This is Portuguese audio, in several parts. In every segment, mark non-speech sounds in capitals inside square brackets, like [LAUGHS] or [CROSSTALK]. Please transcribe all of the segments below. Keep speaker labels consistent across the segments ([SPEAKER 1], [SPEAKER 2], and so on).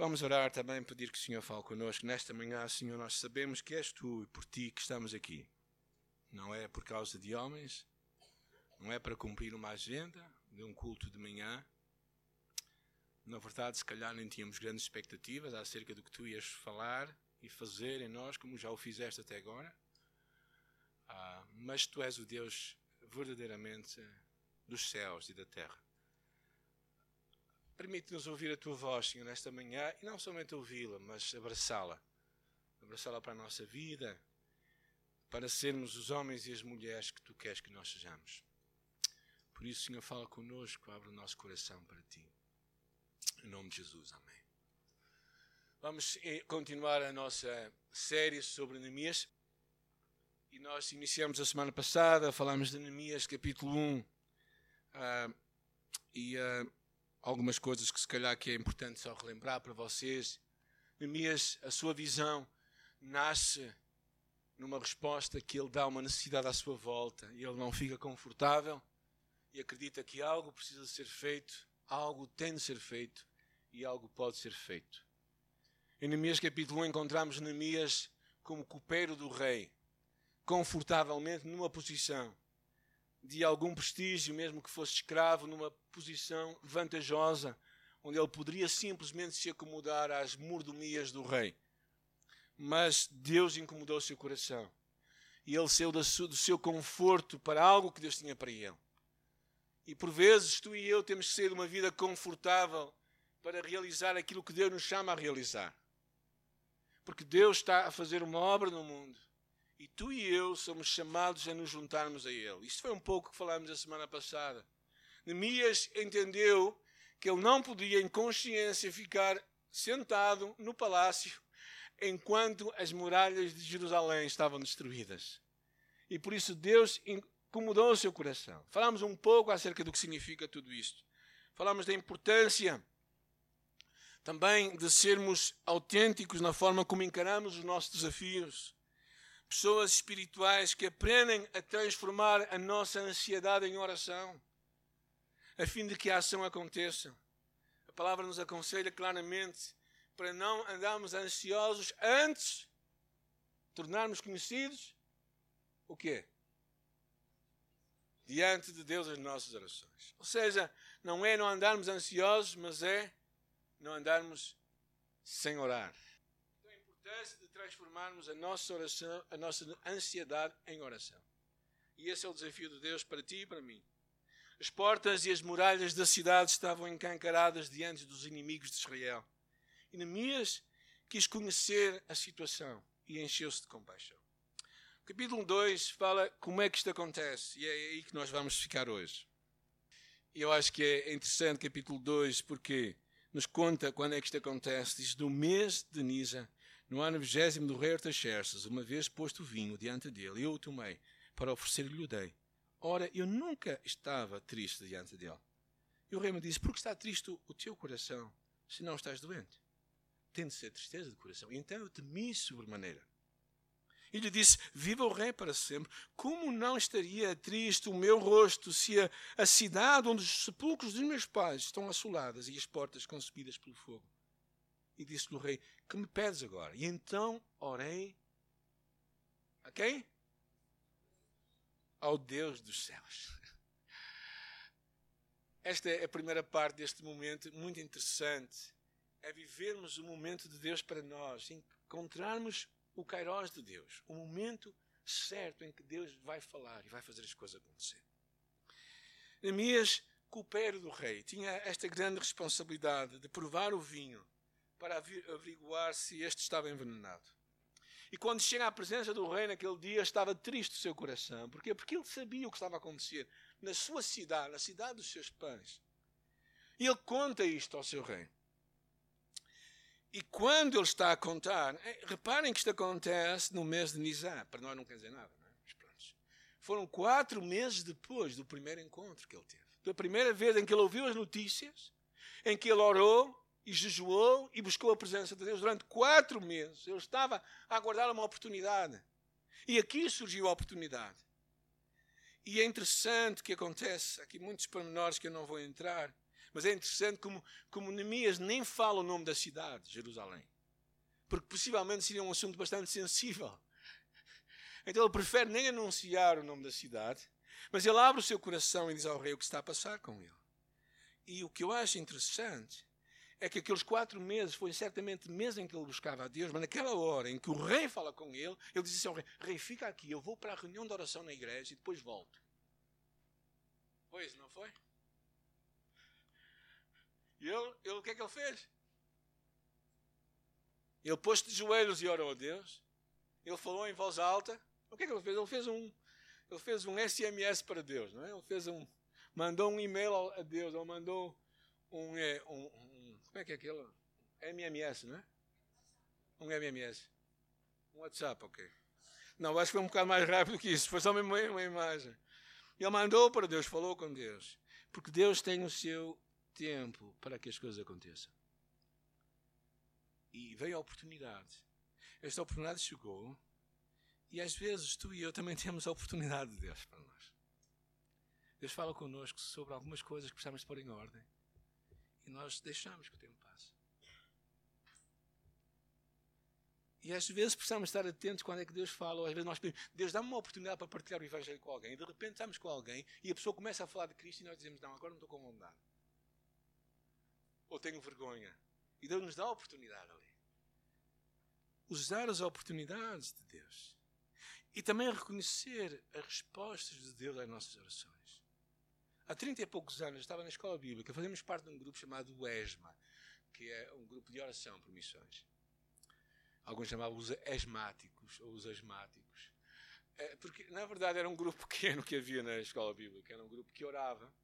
[SPEAKER 1] Vamos orar também, pedir que o Senhor fale connosco nesta manhã. Senhor, nós sabemos que és tu e por ti que estamos aqui. Não é por causa de homens, não é para cumprir uma agenda de um culto de manhã. Na verdade, se calhar nem tínhamos grandes expectativas acerca do que tu ias falar e fazer em nós, como já o fizeste até agora. Ah, mas tu és o Deus verdadeiramente dos céus e da terra. Permite-nos ouvir a tua voz, Senhor, nesta manhã e não somente ouvi-la, mas abraçá-la. Abraçá-la para a nossa vida, para sermos os homens e as mulheres que tu queres que nós sejamos. Por isso, Senhor, fala conosco, abre o nosso coração para ti. Em nome de Jesus, amém. Vamos eh, continuar a nossa série sobre Neemias. E nós iniciamos a semana passada, falámos de Neemias, capítulo 1. Uh, ah, e uh, algumas coisas que se calhar que é importante só relembrar para vocês. Neemias, a sua visão nasce numa resposta que ele dá a uma necessidade à sua volta e ele não fica confortável e acredita que algo precisa ser feito, algo tem de ser feito e algo pode ser feito. Em Neemias capítulo 1 encontramos Neemias como copeiro do rei, confortavelmente numa posição de algum prestígio, mesmo que fosse escravo, numa posição vantajosa, onde ele poderia simplesmente se acomodar às mordomias do rei. Mas Deus incomodou o seu coração. E ele saiu do seu conforto para algo que Deus tinha para ele. E por vezes tu e eu temos que sair de uma vida confortável para realizar aquilo que Deus nos chama a realizar. Porque Deus está a fazer uma obra no mundo e tu e eu somos chamados a nos juntarmos a Ele. Isto foi um pouco que falámos a semana passada. Neemias entendeu que ele não podia, em consciência, ficar sentado no palácio enquanto as muralhas de Jerusalém estavam destruídas. E por isso Deus incomodou o seu coração. Falamos um pouco acerca do que significa tudo isto. Falamos da importância também de sermos autênticos na forma como encaramos os nossos desafios pessoas espirituais que aprendem a transformar a nossa ansiedade em oração, a fim de que a ação aconteça. A palavra nos aconselha claramente para não andarmos ansiosos antes de tornarmos conhecidos o quê? Diante de Deus as nossas orações. Ou seja, não é não andarmos ansiosos, mas é não andarmos sem orar. De transformarmos a nossa oração, a nossa ansiedade em oração. E esse é o desafio de Deus para ti e para mim. As portas e as muralhas da cidade estavam encancaradas diante dos inimigos de Israel. E Neemias quis conhecer a situação e encheu-se de compaixão. O capítulo 2 fala como é que isto acontece e é aí que nós vamos ficar hoje. E eu acho que é interessante capítulo 2 porque nos conta quando é que isto acontece. Diz: no mês de Nisa, no ano vigésimo do rei Artaxerxes, uma vez posto o vinho diante dele, eu o tomei para oferecer-lhe o dei. Ora, eu nunca estava triste diante dele. E o rei me disse: Por que está triste o teu coração, se não estás doente? Tem de ser tristeza de coração. E então eu temi sobremaneira. E lhe disse: Viva o rei para sempre. Como não estaria triste o meu rosto se a, a cidade onde os sepulcros dos meus pais estão assoladas e as portas consumidas pelo fogo? E disse-lhe o rei: Que me pedes agora? E então orei a quem? Ao Deus dos céus. Esta é a primeira parte deste momento, muito interessante. É vivermos o momento de Deus para nós, encontrarmos o Kairos de Deus, o momento certo em que Deus vai falar e vai fazer as coisas acontecer. Neemias, copeiro do rei, tinha esta grande responsabilidade de provar o vinho para averiguar se este estava envenenado. E quando chega à presença do rei naquele dia, estava triste o seu coração. Porquê? Porque ele sabia o que estava a acontecer na sua cidade, na cidade dos seus pais. E ele conta isto ao seu rei. E quando ele está a contar, eh, reparem que isto acontece no mês de Nizá. Para nós não quer dizer nada, não é? Mas pronto. Foram quatro meses depois do primeiro encontro que ele teve. Da primeira vez em que ele ouviu as notícias, em que ele orou, e jejuou e buscou a presença de Deus durante quatro meses. Ele estava a aguardar uma oportunidade. E aqui surgiu a oportunidade. E é interessante que acontece, aqui muitos pormenores que eu não vou entrar, Mas é interessante como, como Neemias nem fala o nome da cidade, Jerusalém. Porque possivelmente seria um assunto bastante sensível. Então ele prefere nem anunciar o nome da cidade, mas ele abre o seu coração e diz ao rei o que está a passar com ele. E o que eu acho interessante é que aqueles quatro meses foi certamente meses em que ele buscava a Deus, mas naquela hora em que o rei fala com ele, ele diz assim ao rei: Rei, fica aqui, eu vou para a reunião de oração na igreja e depois volto. Isso, não foi? E ele, ele o que é que ele fez? Ele pôs-se de joelhos e orou a Deus. Ele falou em voz alta. O que é que ele fez? Ele fez um, ele fez um SMS para Deus, não é? Ele fez um, mandou um e-mail a Deus, ou mandou um, é, um, como é que é aquilo? MMS, não é? Um MMS. Um WhatsApp, ok. Não, acho que foi um bocado mais rápido que isso. Foi só uma, uma imagem. Ele mandou para Deus, falou com Deus. Porque Deus tem o seu tempo para que as coisas aconteçam. E veio a oportunidade. Esta oportunidade chegou. E às vezes tu e eu também [LAUGHS] temos a oportunidade de Deus para nós. Deus fala connosco sobre algumas coisas que precisamos pôr em ordem. E nós deixamos que o tempo passe. E às vezes precisamos estar atentos quando é que Deus fala, ou às vezes nós pedimos, Deus dá-me uma oportunidade para partilhar o Evangelho com alguém, e de repente estamos com alguém e a pessoa começa a falar de Cristo e nós dizemos, não, agora não estou com vontade. Ou tenho vergonha. E Deus nos dá a oportunidade ali. Usar as oportunidades de Deus. E também reconhecer as respostas de Deus às nossas orações. Há 30 e poucos anos estava na escola bíblica, fazemos parte de um grupo chamado ESMA, que é um grupo de oração por missões. Alguns chamavam os asmáticos ou os asmáticos. É, porque, na verdade, era um grupo [LAUGHS] pequeno que havia na escola bíblica. Era um grupo que orava.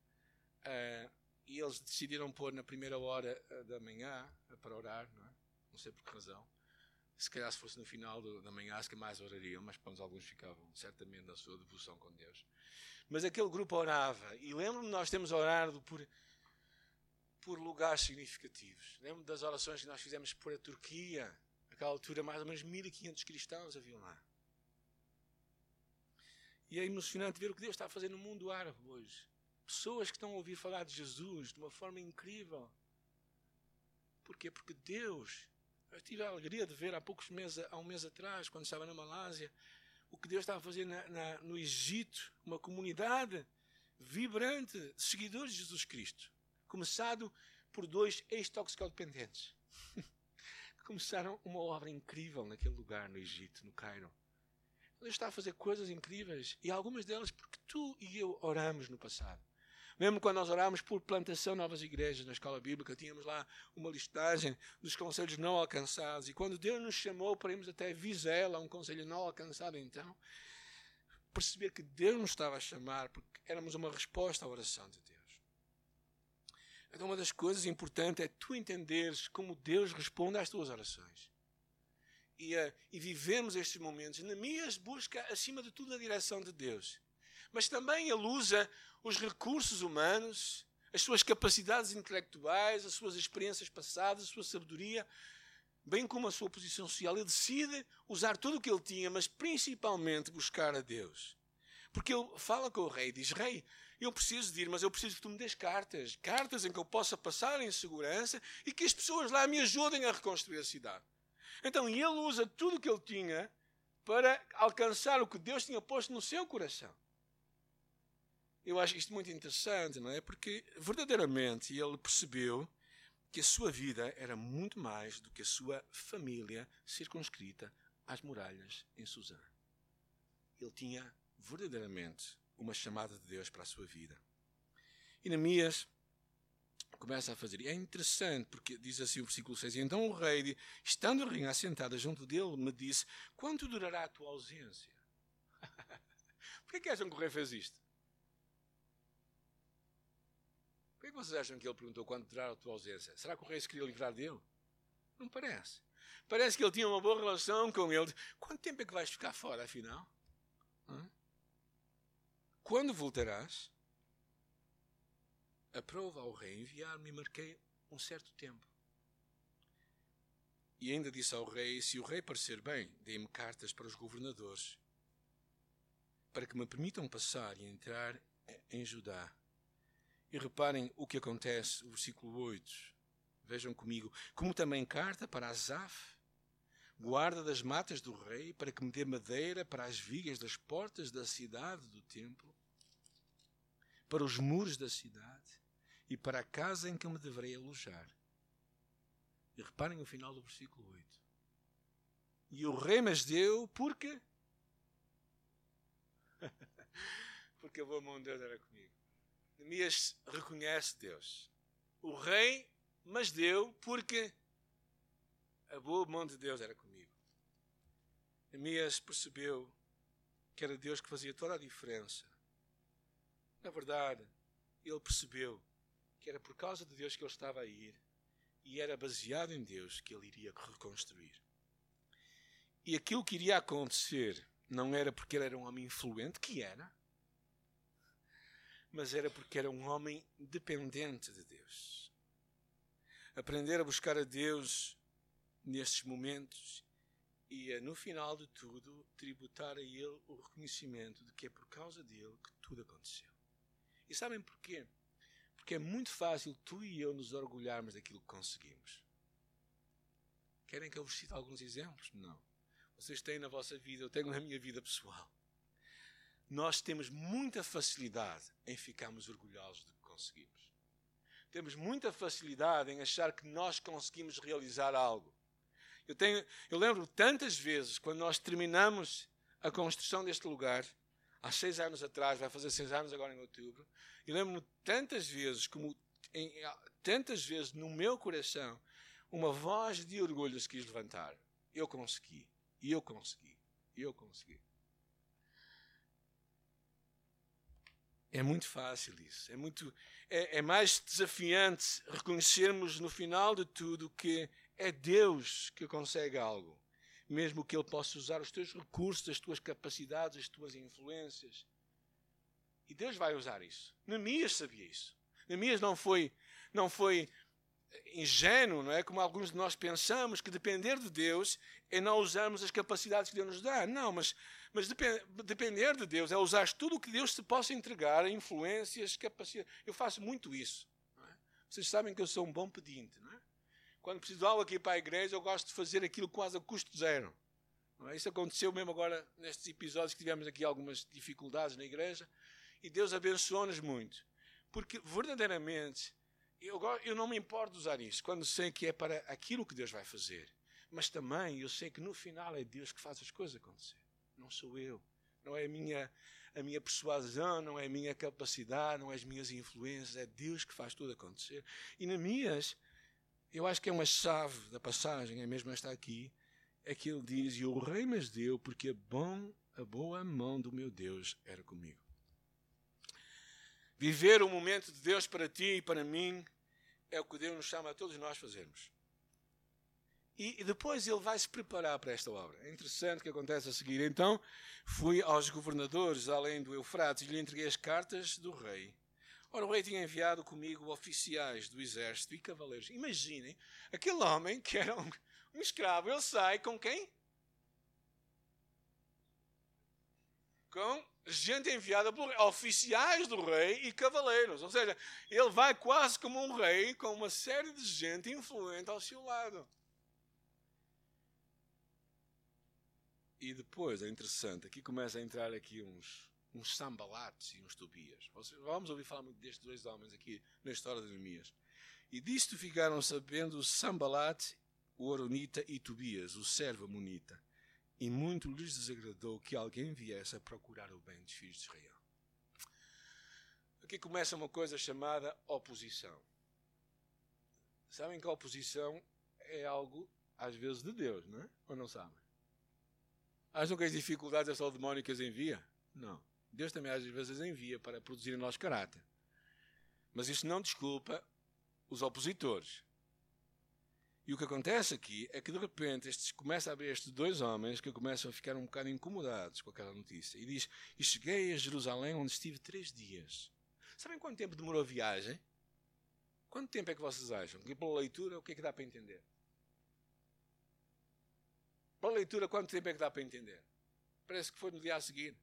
[SPEAKER 1] É, e eles decidiram pôr na primeira hora eh, da manhã para orar, não, é? não sei por que razão. Se calhar se fosse no final da manhã, acho que mais orariam, mas pronto, alguns ficavam certamente na sua devoção com Deus. Mas aquele grupo orava, e lembro-me nós temos orado por, por lugares significativos. Lembro-me das orações que nós fizemos por a Turquia, Naquela altura, mais ou menos 1500 cristãos haviam lá. E é emocionante ver o que Deus está a fazer no mundo árabe hoje. Pessoas que estão a ouvir falar de Jesus de uma forma incrível. Porquê? Porque Deus. Eu tive a alegria de ver há poucos meses, há um mês atrás, quando estava na Malásia, o que Deus estava a fazer na, na, no Egito, uma comunidade vibrante de seguidores de Jesus Cristo. Começado por dois ex-toxicodependentes. [LAUGHS] começaram uma obra incrível naquele lugar, no Egito, no Cairo. Ele está a fazer coisas incríveis e algumas delas porque tu e eu oramos no passado. Mesmo quando nós orámos por plantação novas igrejas na escola bíblica, tínhamos lá uma listagem dos conselhos não alcançados. E quando Deus nos chamou para irmos até Vizela, um conselho não alcançado, então, perceber que Deus nos estava a chamar porque éramos uma resposta à oração de Deus. Então, uma das coisas importantes é tu entenderes como Deus responde às tuas orações. E, uh, e vivemos estes momentos. Neemias busca, acima de tudo, a direção de Deus. Mas também ele usa os recursos humanos, as suas capacidades intelectuais, as suas experiências passadas, a sua sabedoria, bem como a sua posição social. Ele decide usar tudo o que ele tinha, mas principalmente buscar a Deus. Porque ele fala com o rei, diz: Rei, eu preciso de ir, mas eu preciso que tu me des cartas. Cartas em que eu possa passar em segurança e que as pessoas lá me ajudem a reconstruir a cidade. Então ele usa tudo o que ele tinha para alcançar o que Deus tinha posto no seu coração. Eu acho isto muito interessante, não é? Porque verdadeiramente ele percebeu que a sua vida era muito mais do que a sua família circunscrita às muralhas em Suzã. Ele tinha verdadeiramente uma chamada de Deus para a sua vida. E Neemias começa a fazer. E é interessante, porque diz assim o versículo 6: Então o rei, estando a rainha assentada junto dele, me disse: Quanto durará a tua ausência? [LAUGHS] Por que acham que o rei fez isto? Que vocês acham que ele perguntou quanto durará a tua ausência? Será que o rei se queria livrar dele? Não parece. Parece que ele tinha uma boa relação com ele. Quanto tempo é que vais ficar fora, afinal? Quando voltarás, aprova ao rei enviar-me e marquei um certo tempo. E ainda disse ao rei: Se o rei parecer bem, dê-me cartas para os governadores, para que me permitam passar e entrar em Judá. E reparem o que acontece, o versículo 8. Vejam comigo. Como também carta para Asaf, guarda das matas do rei, para que me dê madeira para as vigas das portas da cidade do templo, para os muros da cidade e para a casa em que me deverei alojar. E reparem o final do versículo 8. E o rei mas deu [LAUGHS] porque porque mão de Deus era comigo. Neemias reconhece Deus. O rei mas deu porque a boa mão de Deus era comigo. Neemias percebeu que era Deus que fazia toda a diferença. Na verdade, ele percebeu que era por causa de Deus que ele estava a ir e era baseado em Deus que ele iria reconstruir. E aquilo que iria acontecer não era porque ele era um homem influente, que era, mas era porque era um homem dependente de Deus. Aprender a buscar a Deus nestes momentos e a, no final de tudo, tributar a Ele o reconhecimento de que é por causa dele que tudo aconteceu. E sabem porquê? Porque é muito fácil tu e eu nos orgulharmos daquilo que conseguimos. Querem que eu vos cite alguns exemplos? Não. Vocês têm na vossa vida, eu tenho na minha vida pessoal. Nós temos muita facilidade em ficarmos orgulhosos do que conseguimos. Temos muita facilidade em achar que nós conseguimos realizar algo. Eu, tenho, eu lembro tantas vezes, quando nós terminamos a construção deste lugar, há seis anos atrás, vai fazer seis anos agora em outubro, e lembro-me tantas vezes, como em, tantas vezes no meu coração, uma voz de orgulho se quis levantar. Eu consegui, eu consegui, eu consegui. É muito fácil isso. É, muito, é, é mais desafiante reconhecermos no final de tudo que é Deus que consegue algo. Mesmo que Ele possa usar os teus recursos, as tuas capacidades, as tuas influências. E Deus vai usar isso. Neemias sabia isso. Neemias não foi, não foi ingênuo, não é? Como alguns de nós pensamos, que depender de Deus é não usarmos as capacidades que Deus nos dá. Não, mas, mas depender de Deus é usar tudo o que Deus te possa entregar, influências, capacidades. Eu faço muito isso. É? Vocês sabem que eu sou um bom pedinte, é? Quando preciso de algo aqui para a igreja, eu gosto de fazer aquilo quase a custo zero. É? Isso aconteceu mesmo agora nestes episódios que tivemos aqui algumas dificuldades na igreja e Deus abençoou-nos muito. Porque verdadeiramente eu, eu não me importo de usar isso quando sei que é para aquilo que Deus vai fazer. Mas também eu sei que no final é Deus que faz as coisas acontecer. Não sou eu. Não é a minha, a minha persuasão, não é a minha capacidade, não é as minhas influências. É Deus que faz tudo acontecer. E na minhas eu acho que é uma chave da passagem, é mesmo esta aqui, é que ele diz: E o rei mas deu, porque a, bom, a boa mão do meu Deus era comigo. Viver o momento de Deus para ti e para mim é o que Deus nos chama a todos nós fazermos. E, depois ele vai se preparar para esta obra. É interessante o que acontece a seguir. Então, fui aos governadores além do Eufrates e lhe entreguei as cartas do rei Ora, o rei tinha enviado comigo oficiais do exército e cavaleiros. Imaginem, aquele homem que era um, um escravo, ele sai com quem? Com gente enviada por oficiais do rei e cavaleiros. Ou seja, ele vai quase como um rei com uma série de gente influente ao seu lado. E depois, é interessante, aqui começa a entrar aqui uns uns Sambalates e uns Tobias. Vamos ouvir falar muito destes dois homens aqui na história de Neemias. E disto ficaram sabendo Sambalate, o Oronita, e Tobias, o servo Amonita. E muito lhes desagradou que alguém viesse a procurar o bem dos filhos de Israel. Aqui começa uma coisa chamada oposição. Sabem que a oposição é algo, às vezes, de Deus, não é? Ou não sabem? Acham que as dificuldades é só o demónio que as envia? Não. Deus também às vezes envia para produzir em nós caráter. Mas isso não desculpa os opositores. E o que acontece aqui é que de repente estes, começa a haver estes dois homens que começam a ficar um bocado incomodados com aquela notícia. E diz: E cheguei a Jerusalém onde estive três dias. Sabem quanto tempo demorou a viagem? Quanto tempo é que vocês acham? E pela leitura, o que é que dá para entender? Pela leitura, quanto tempo é que dá para entender? Parece que foi no dia a seguir.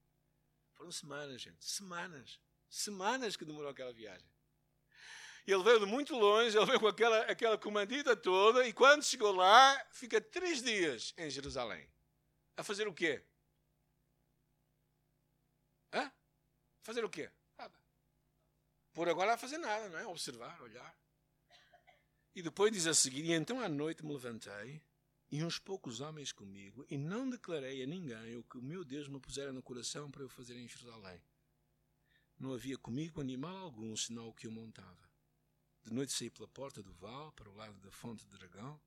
[SPEAKER 1] Foram semanas, gente. Semanas. Semanas que demorou aquela viagem. Ele veio de muito longe, ele veio com aquela, aquela comandita toda, e quando chegou lá, fica três dias em Jerusalém. A fazer o quê? Hã? Fazer o quê? Nada. Por agora a fazer nada, não é? Observar, olhar. E depois diz a seguir: E então à noite me levantei, e uns poucos homens comigo, e não declarei a ninguém o que o meu Deus me pusera no coração para eu fazer em Jerusalém. Não havia comigo animal algum, senão o que eu montava. De noite saí pela porta do val, para o lado da fonte de dragão.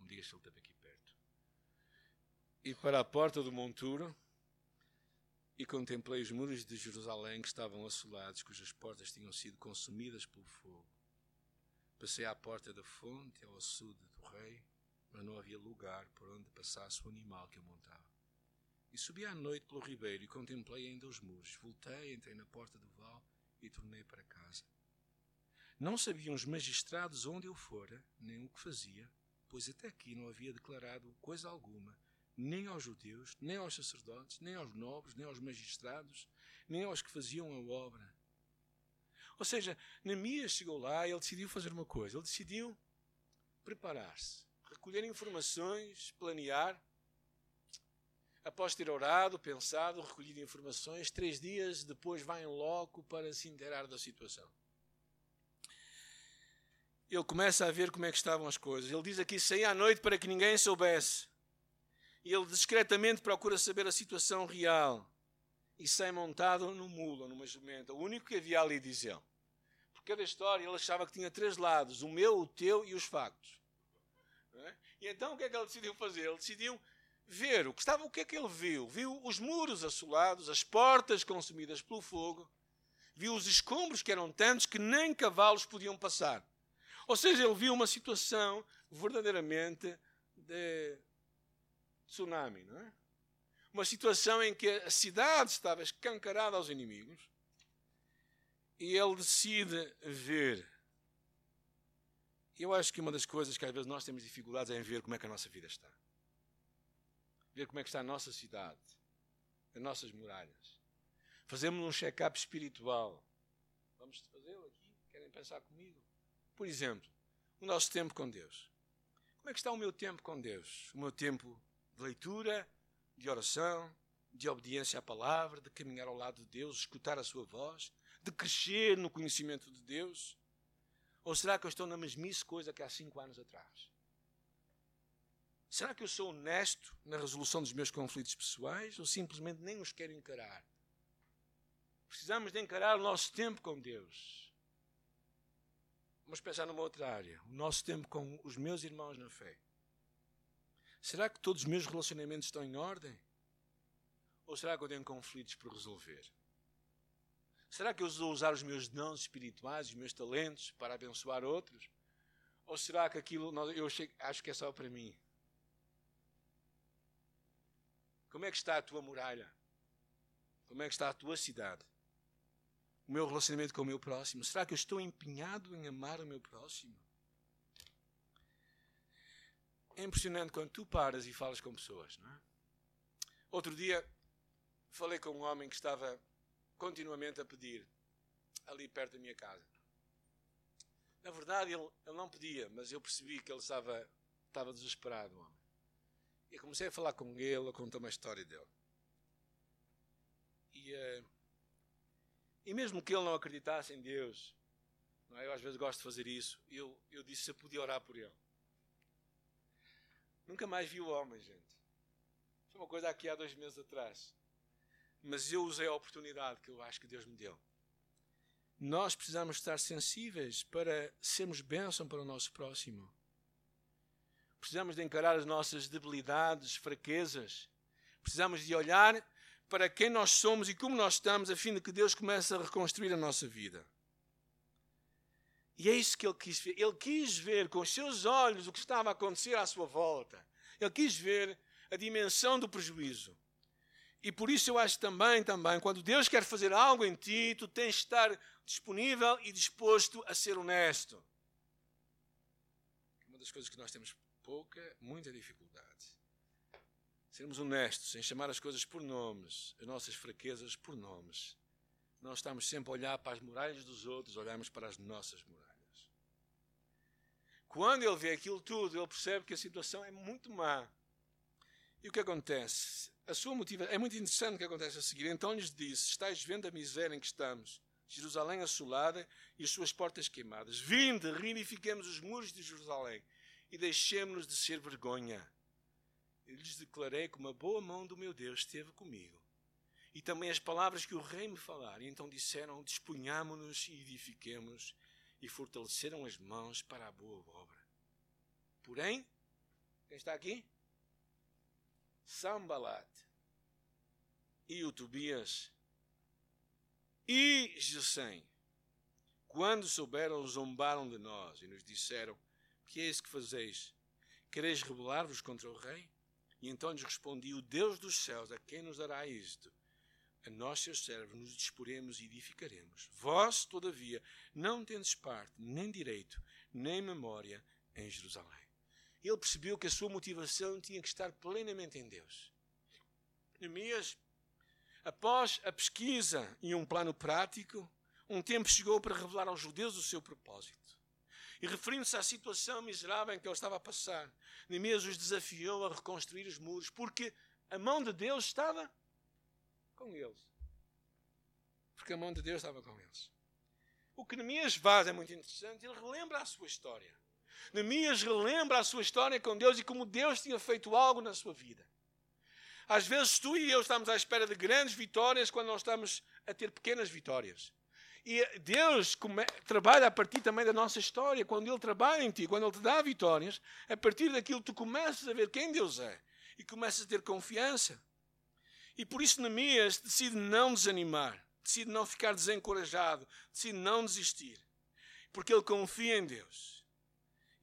[SPEAKER 1] Me digas se ele esteve aqui perto. E para a porta do monturo, e contemplei os muros de Jerusalém que estavam assolados, cujas portas tinham sido consumidas pelo fogo. Passei à porta da fonte, ao açude do rei, mas não havia lugar por onde passasse o animal que eu montava. E subi à noite pelo ribeiro e contemplei ainda os muros. Voltei, entrei na porta do val e tornei para casa. Não sabiam os magistrados onde eu fora, nem o que fazia, pois até aqui não havia declarado coisa alguma, nem aos judeus, nem aos sacerdotes, nem aos nobres, nem aos magistrados, nem aos que faziam a obra. Ou seja, Neemias chegou lá e ele decidiu fazer uma coisa. Ele decidiu preparar-se, recolher informações, planear após ter orado, pensado, recolhido informações, três dias depois vai em loco para se inteirar da situação. Ele começa a ver como é que estavam as coisas. Ele diz aqui: saí à noite para que ninguém soubesse. E ele discretamente procura saber a situação real. E sai montado no mulo, numa jumenta. O único que havia ali, diz ele. Porque cada história ele achava que tinha três lados: o meu, o teu e os factos. E então o que é que ele decidiu fazer? Ele decidiu ver o que estava, o que é que ele viu? Viu os muros assolados, as portas consumidas pelo fogo, viu os escombros que eram tantos que nem cavalos podiam passar. Ou seja, ele viu uma situação verdadeiramente de tsunami, não é? Uma situação em que a cidade estava escancarada aos inimigos e ele decide ver. Eu acho que uma das coisas que às vezes nós temos dificuldades é em ver como é que a nossa vida está ver como é que está a nossa cidade, as nossas muralhas. Fazemos um check-up espiritual. Vamos fazê-lo aqui? Querem pensar comigo? Por exemplo, o nosso tempo com Deus. Como é que está o meu tempo com Deus? O meu tempo de leitura, de oração, de obediência à palavra, de caminhar ao lado de Deus, escutar a sua voz, de crescer no conhecimento de Deus? Ou será que eu estou na mesmice coisa que há cinco anos atrás? Será que eu sou honesto na resolução dos meus conflitos pessoais ou simplesmente nem os quero encarar? Precisamos de encarar o nosso tempo com Deus. Vamos pensar numa outra área. O nosso tempo com os meus irmãos na fé. Será que todos os meus relacionamentos estão em ordem? Ou será que eu tenho conflitos por resolver? Será que eu vou usar os meus dons espirituais, os meus talentos para abençoar outros? Ou será que aquilo eu acho que é só para mim? Como é que está a tua muralha? Como é que está a tua cidade? O meu relacionamento com o meu próximo? Será que eu estou empenhado em amar o meu próximo? É impressionante quando tu paras e falas com pessoas, não é? Outro dia falei com um homem que estava continuamente a pedir ali perto da minha casa. Na verdade, ele, ele não pedia, mas eu percebi que ele estava, estava desesperado, homem. E comecei a falar com ele, a contar uma história dele. E, uh, e mesmo que ele não acreditasse em Deus, não é? eu às vezes gosto de fazer isso, eu, eu disse se eu podia orar por ele. Nunca mais vi o homem, gente. Foi uma coisa aqui há dois meses atrás. Mas eu usei a oportunidade que eu acho que Deus me deu. Nós precisamos estar sensíveis para sermos bênção para o nosso próximo. Precisamos de encarar as nossas debilidades, fraquezas. Precisamos de olhar para quem nós somos e como nós estamos, a fim de que Deus comece a reconstruir a nossa vida. E é isso que ele quis ver. Ele quis ver com os seus olhos o que estava a acontecer à sua volta. Ele quis ver a dimensão do prejuízo. E por isso eu acho também, também, quando Deus quer fazer algo em ti, tu tens de estar disponível e disposto a ser honesto. Uma das coisas que nós temos pouca, muita dificuldade. Sermos honestos em chamar as coisas por nomes, as nossas fraquezas por nomes. Nós estamos sempre a olhar para as muralhas dos outros, olhamos para as nossas muralhas. Quando ele vê aquilo tudo, ele percebe que a situação é muito má. E o que acontece? A sua motivação é muito interessante o que acontece a seguir. Então lhes disse: Estais vendo a miséria em que estamos, Jerusalém assolada e as suas portas queimadas. Vinde, reunifiquemos os muros de Jerusalém e deixemos-nos de ser vergonha. Eu lhes declarei que uma boa mão do meu Deus esteve comigo. E também as palavras que o rei me falar. E então disseram: Disponhamo-nos e edifiquemos e fortaleceram as mãos para a boa obra. Porém, quem está aqui? Sambalat e o Tobias e Gesem, quando souberam, zombaram de nós e nos disseram: Que é isso que fazeis? Quereis rebelar-vos contra o rei? E então lhes respondi: O Deus dos céus, a quem nos dará isto? a nós, seus servos, nos disporemos e edificaremos. Vós, todavia, não tendes parte, nem direito, nem memória em Jerusalém. Ele percebeu que a sua motivação tinha que estar plenamente em Deus. Neemias, após a pesquisa e um plano prático, um tempo chegou para revelar aos judeus o seu propósito. E referindo-se à situação miserável em que ele estava a passar, Neemias os desafiou a reconstruir os muros, porque a mão de Deus estava com eles. Porque a mão de Deus estava com eles. O que Neemias faz é muito interessante. Ele relembra a sua história. Neemias relembra a sua história com Deus e como Deus tinha feito algo na sua vida. Às vezes tu e eu estamos à espera de grandes vitórias quando nós estamos a ter pequenas vitórias. E Deus trabalha a partir também da nossa história. Quando Ele trabalha em ti, quando Ele te dá vitórias, a partir daquilo tu começas a ver quem Deus é e começas a ter confiança. E por isso Neemias decide não desanimar, decide não ficar desencorajado, decide não desistir, porque ele confia em Deus.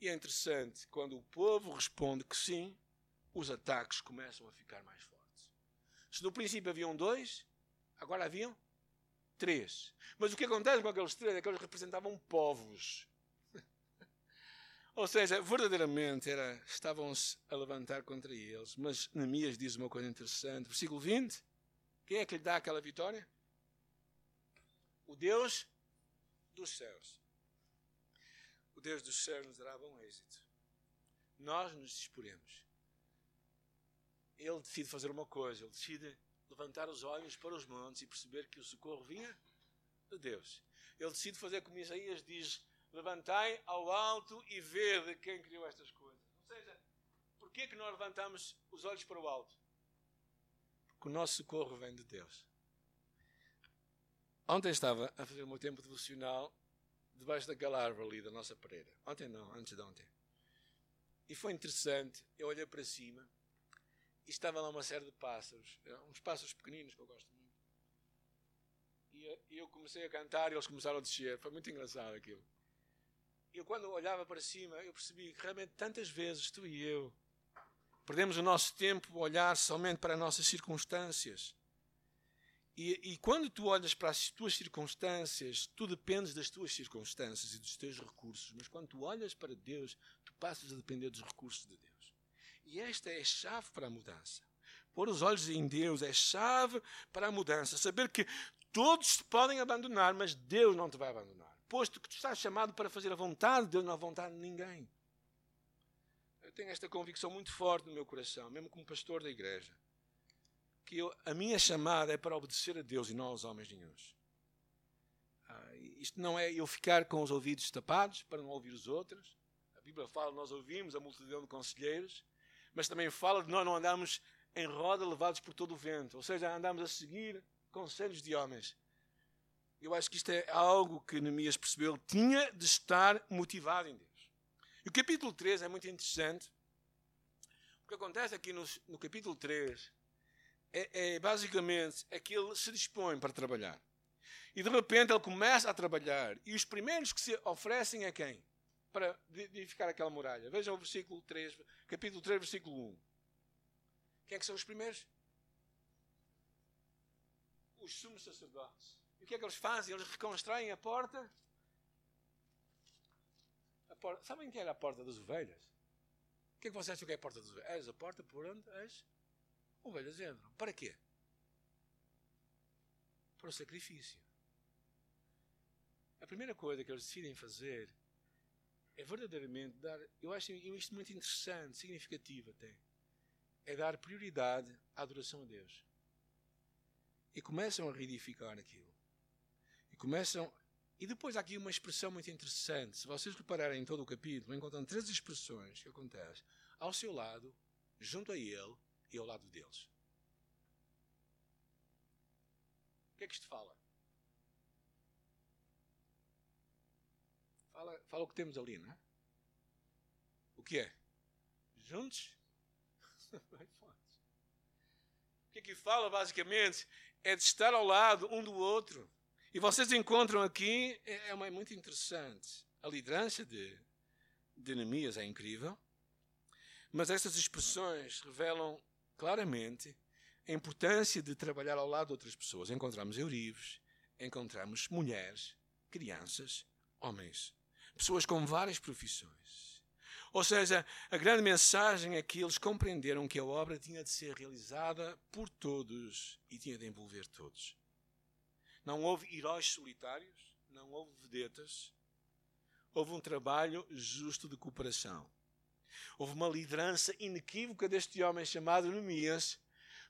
[SPEAKER 1] E é interessante, quando o povo responde que sim, os ataques começam a ficar mais fortes. Se no princípio haviam dois, agora haviam três. Mas o que acontece com aqueles três é que eles representavam povos. [LAUGHS] Ou seja, verdadeiramente era, estavam-se a levantar contra eles. Mas Neemias diz uma coisa interessante. Versículo 20. Quem é que lhe dá aquela vitória? O Deus dos céus. Deus dos céus nos dará bom êxito. Nós nos disporemos. Ele decide fazer uma coisa. Ele decide levantar os olhos para os montes e perceber que o socorro vinha de Deus. Ele decide fazer como Isaías diz levantai ao alto e vede quem criou estas coisas. Ou seja, porquê que nós levantamos os olhos para o alto? Porque o nosso socorro vem de Deus. Ontem estava a fazer o meu tempo devocional debaixo daquela árvore ali da nossa pareira. Ontem não, antes de ontem. E foi interessante, eu olhei para cima e estava lá uma série de pássaros, uns pássaros pequeninos que eu gosto muito. E eu comecei a cantar e eles começaram a descer. Foi muito engraçado aquilo eu quando olhava para cima, eu percebi que realmente tantas vezes tu e eu perdemos o nosso tempo a olhar somente para as nossas circunstâncias. E, e, quando tu olhas para as tuas circunstâncias, tu dependes das tuas circunstâncias e dos teus recursos. Mas quando tu olhas para Deus, tu passas a depender dos recursos de Deus. E esta é a chave para a mudança. Pôr os olhos em Deus é chave para a mudança. Saber que todos te podem abandonar, mas Deus não te vai abandonar posto que tu estás chamado para fazer a vontade de Deus, não a vontade de ninguém. Eu tenho esta convicção muito forte no meu coração, mesmo como pastor da igreja, que eu, a minha chamada é para obedecer a Deus e não aos homens nenhums. Ah, isto não é eu ficar com os ouvidos tapados para não ouvir os outros. A Bíblia fala, nós ouvimos a multidão de conselheiros, mas também fala de nós não andarmos em roda levados por todo o vento, ou seja, andamos a seguir conselhos de homens. Eu acho que isto é algo que Neemias percebeu. Tinha de estar motivado em Deus. E o capítulo 3 é muito interessante. O que acontece aqui no, no capítulo 3 é, é basicamente é que ele se dispõe para trabalhar. E de repente ele começa a trabalhar. E os primeiros que se oferecem a quem? Para edificar aquela muralha. Vejam o versículo 3, capítulo 3, versículo 1. Quem é que são os primeiros? Os sumos sacerdotes. E o que é que eles fazem? Eles reconstroem a porta. A porta. Sabem que era a porta das ovelhas? O que é que vocês acham que é a porta das ovelhas? É a porta por onde as ovelhas entram. Para quê? Para o sacrifício. a primeira coisa que eles decidem fazer é verdadeiramente dar. Eu acho isto muito interessante, significativo até. É dar prioridade à adoração a Deus. E começam a reedificar aquilo. E começam. E depois há aqui uma expressão muito interessante. Se vocês repararem em todo o capítulo, encontram três expressões que acontecem ao seu lado, junto a ele e ao lado deles. O que é que isto fala? Fala, fala o que temos ali, não é? O que é? Juntos? [LAUGHS] o que é que fala, basicamente? É de estar ao lado um do outro. E vocês encontram aqui, é, é, uma, é muito interessante. A liderança de, de Neemias é incrível. Mas essas expressões revelam claramente a importância de trabalhar ao lado de outras pessoas. Encontramos eurives, encontramos mulheres, crianças, homens, pessoas com várias profissões. Ou seja, a grande mensagem é que eles compreenderam que a obra tinha de ser realizada por todos e tinha de envolver todos. Não houve heróis solitários, não houve vedetas, houve um trabalho justo de cooperação. Houve uma liderança inequívoca deste homem chamado Neemias,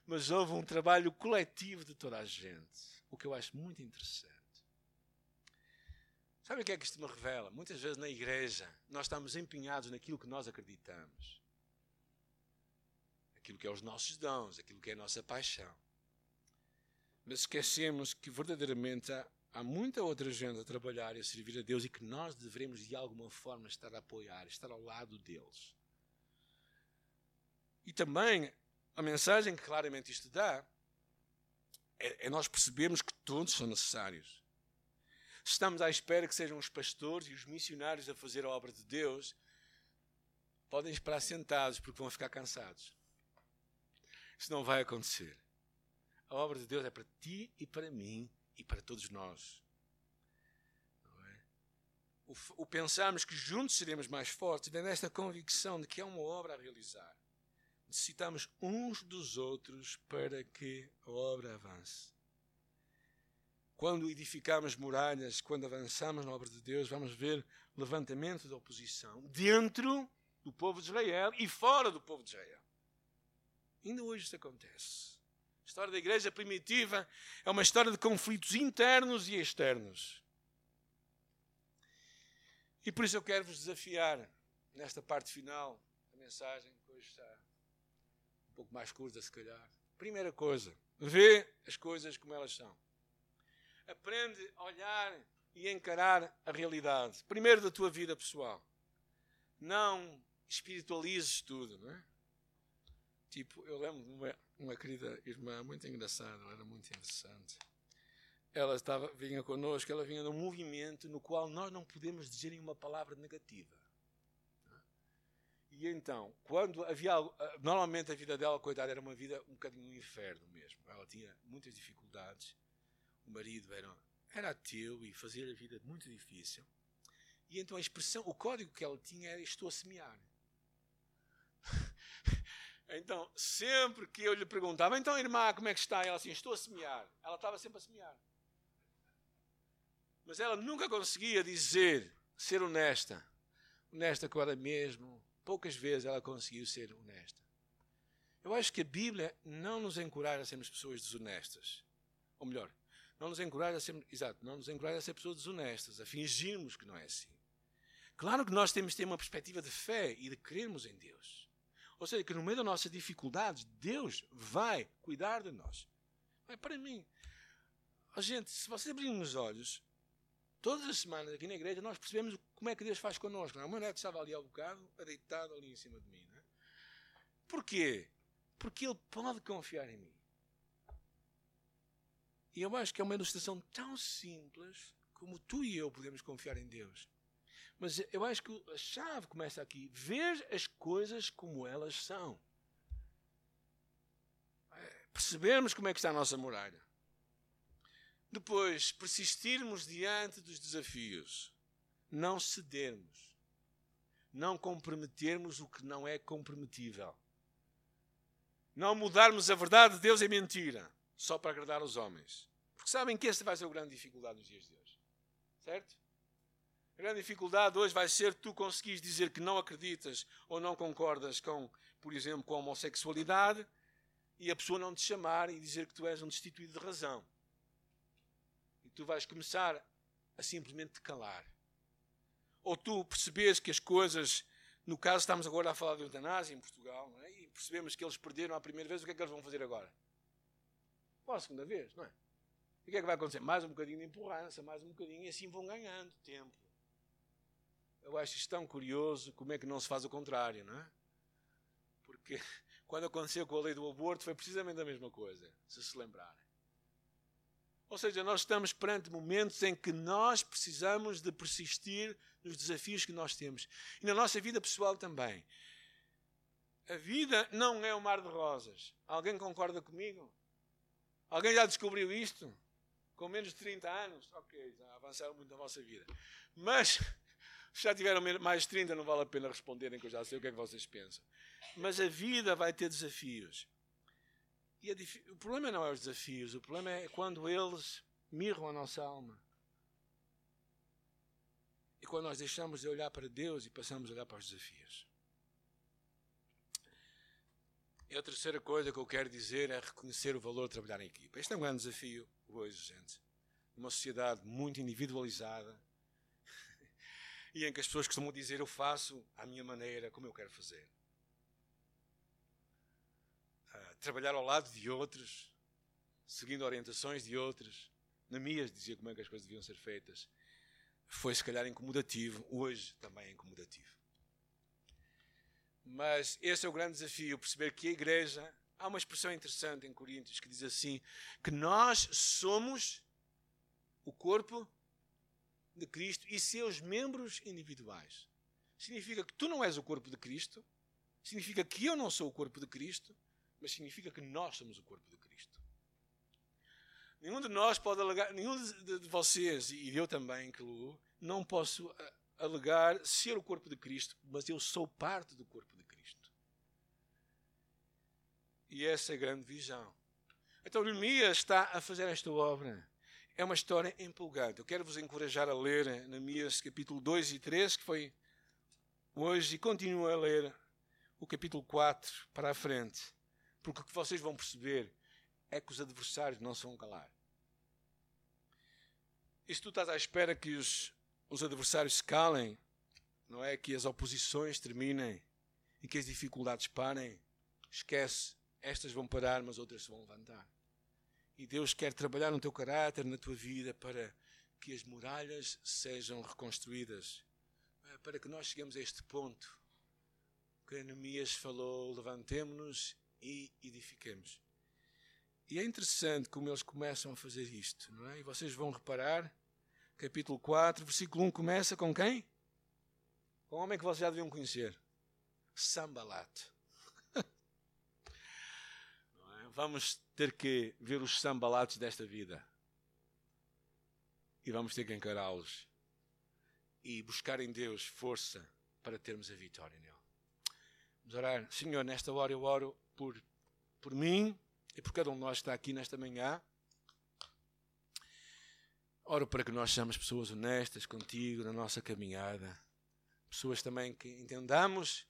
[SPEAKER 1] mas houve um trabalho coletivo de toda a gente, o que eu acho muito interessante. Sabe o que é que isto me revela? Muitas vezes na igreja nós estamos empenhados naquilo que nós acreditamos, aquilo que é os nossos dons, aquilo que é a nossa paixão. Mas esquecemos que verdadeiramente há, há muita outra gente a trabalhar e a servir a Deus e que nós devemos de alguma forma estar a apoiar, estar ao lado deles. E também a mensagem que claramente isto dá é, é nós percebermos que todos são necessários. Estamos à espera que sejam os pastores e os missionários a fazer a obra de Deus, podem esperar sentados porque vão ficar cansados. Isso não vai acontecer. A obra de Deus é para ti e para mim e para todos nós. É? O, o pensarmos que juntos seremos mais fortes vem nesta convicção de que é uma obra a realizar necessitamos uns dos outros para que a obra avance. Quando edificamos muralhas, quando avançamos na obra de Deus, vamos ver levantamento de oposição dentro do povo de Israel e fora do povo de Israel. Ainda hoje isso acontece. A história da igreja primitiva é uma história de conflitos internos e externos. E por isso eu quero vos desafiar nesta parte final da mensagem, que hoje está um pouco mais curta, se calhar. Primeira coisa, vê as coisas como elas são. Aprende a olhar e encarar a realidade. Primeiro da tua vida pessoal. Não espiritualizes tudo, não é? Tipo, eu lembro de uma, uma querida irmã muito engraçada, era muito interessante. Ela estava, vinha connosco, ela vinha num movimento no qual nós não podemos dizer nenhuma palavra negativa. E então, quando havia. Normalmente a vida dela, coitada, era uma vida um bocadinho um inferno mesmo. Ela tinha muitas dificuldades. O marido era, era ateu e fazia a vida muito difícil. E então a expressão, o código que ela tinha era: Estou a semear. [LAUGHS] então, sempre que eu lhe perguntava, então irmã, como é que está? Ela assim: Estou a semear. Ela estava sempre a semear. Mas ela nunca conseguia dizer, ser honesta. Honesta agora mesmo, poucas vezes ela conseguiu ser honesta. Eu acho que a Bíblia não nos encoraja a sermos pessoas desonestas. Ou melhor, não nos encoraja a ser, exato, não nos encoraja a ser pessoas desonestas, a fingirmos que não é assim. Claro que nós temos de ter uma perspectiva de fé e de crermos em Deus. Ou seja, que no meio das nossas dificuldades, Deus vai cuidar de nós. Mas para mim, gente, se vocês abrirem os olhos, todas as semanas aqui na igreja, nós percebemos como é que Deus faz connosco. Não? É? O meu neto estava ali ao bocado, deitado ali em cima de mim. Não é? Porquê? Porque ele pode confiar em mim. E eu acho que é uma ilustração tão simples como tu e eu podemos confiar em Deus. Mas eu acho que a chave começa aqui. Ver as coisas como elas são. É, percebermos como é que está a nossa muralha. Depois, persistirmos diante dos desafios não cedermos, não comprometermos o que não é comprometível, não mudarmos a verdade de Deus em mentira, só para agradar os homens. Porque sabem que esta vai ser a grande dificuldade nos dias de hoje. Certo? A grande dificuldade hoje vai ser tu conseguires dizer que não acreditas ou não concordas com, por exemplo, com a homossexualidade e a pessoa não te chamar e dizer que tu és um destituído de razão. E tu vais começar a simplesmente te calar. Ou tu percebes que as coisas, no caso estamos agora a falar de eutanásia em Portugal, é? e percebemos que eles perderam a primeira vez, o que é que eles vão fazer agora? Ou a segunda vez, não é? E o que é que vai acontecer? Mais um bocadinho de empurrança, mais um bocadinho, e assim vão ganhando tempo. Eu acho isto tão curioso como é que não se faz o contrário, não é? Porque [LAUGHS] quando aconteceu com a lei do aborto foi precisamente a mesma coisa, se se lembrarem. Ou seja, nós estamos perante momentos em que nós precisamos de persistir nos desafios que nós temos. E na nossa vida pessoal também. A vida não é um mar de rosas. Alguém concorda comigo? Alguém já descobriu isto? Com menos de 30 anos? Ok, já avançaram muito na vossa vida. Mas se já tiveram mais de 30, não vale a pena responderem, que eu já sei o que é que vocês pensam. Mas a vida vai ter desafios. E o problema não é os desafios, o problema é quando eles mirram a nossa alma. E quando nós deixamos de olhar para Deus e passamos a olhar para os desafios. E a terceira coisa que eu quero dizer é reconhecer o valor de trabalhar em equipa. Este é um grande desafio hoje, gente. Uma sociedade muito individualizada, e em que as pessoas costumam dizer eu faço à minha maneira, como eu quero fazer. Uh, trabalhar ao lado de outros, seguindo orientações de outros. Na minha dizia como é que as coisas deviam ser feitas. Foi se calhar incomodativo, hoje também é incomodativo. Mas esse é o grande desafio, perceber que a igreja, há uma expressão interessante em Coríntios que diz assim, que nós somos o corpo de Cristo e seus membros individuais. Significa que tu não és o corpo de Cristo, significa que eu não sou o corpo de Cristo, mas significa que nós somos o corpo de Cristo. Nenhum de nós pode alegar, nenhum de vocês, e eu também, incluo, não posso eh, alegar ser o corpo de Cristo, mas eu sou parte do corpo de Cristo. E essa é a grande visão. Então, Neemias está a fazer esta obra é uma história empolgante. Eu quero vos encorajar a ler Neemias capítulo 2 e 3, que foi hoje, e continuo a ler o capítulo 4 para a frente. Porque o que vocês vão perceber é que os adversários não se vão calar. E se tu estás à espera que os, os adversários se calem, não é? Que as oposições terminem e que as dificuldades parem, esquece. Estas vão parar, mas outras se vão levantar. E Deus quer trabalhar no teu caráter, na tua vida, para que as muralhas sejam reconstruídas. Eh, para que nós cheguemos a este ponto que Anemias falou: levantemos-nos e edifiquemos. E é interessante como eles começam a fazer isto, não é? E vocês vão reparar, capítulo 4, versículo 1 começa com quem? Com um homem que vocês já deviam conhecer: Sambalat. Vamos ter que ver os sambalates desta vida. E vamos ter que encará-los. E buscar em Deus força para termos a vitória nele. Vamos orar. Senhor, nesta hora eu oro por, por mim e por cada um de nós que está aqui nesta manhã. Oro para que nós sejamos pessoas honestas contigo na nossa caminhada. Pessoas também que entendamos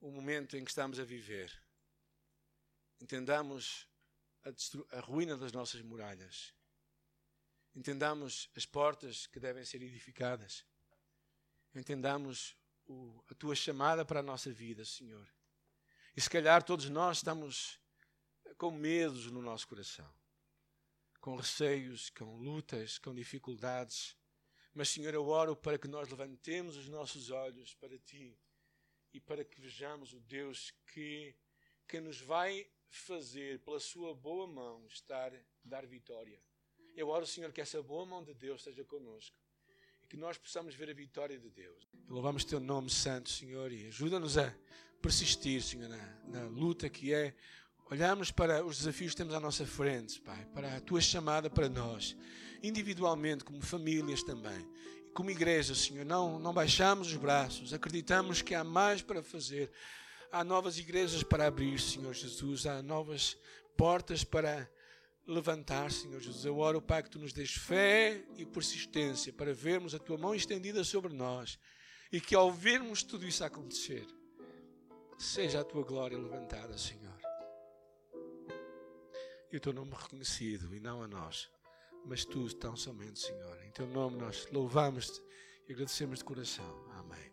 [SPEAKER 1] o momento em que estamos a viver entendamos a, a ruína das nossas muralhas, entendamos as portas que devem ser edificadas, entendamos o, a tua chamada para a nossa vida, Senhor. E se calhar todos nós estamos com medos no nosso coração, com receios, com lutas, com dificuldades. Mas, Senhor, eu oro para que nós levantemos os nossos olhos para Ti e para que vejamos o Deus que, que nos vai fazer pela sua boa mão estar dar vitória. Eu oro, Senhor, que essa boa mão de Deus esteja conosco e que nós possamos ver a vitória de Deus. Louvamos teu nome santo, Senhor, e ajuda-nos a persistir, Senhor, na, na luta que é olharmos para os desafios que temos à nossa frente, Pai, para a tua chamada para nós, individualmente, como famílias também. Como igreja, Senhor, não, não baixamos os braços, acreditamos que há mais para fazer há novas igrejas para abrir, Senhor Jesus, há novas portas para levantar, Senhor Jesus. Eu oro, Pai, que tu nos des fé e persistência para vermos a tua mão estendida sobre nós e que ao vermos tudo isso acontecer, seja a tua glória levantada, Senhor. E o teu nome reconhecido e não a nós, mas tu tão somente, Senhor. Em teu nome nós louvamos-te e agradecemos de coração. Amém.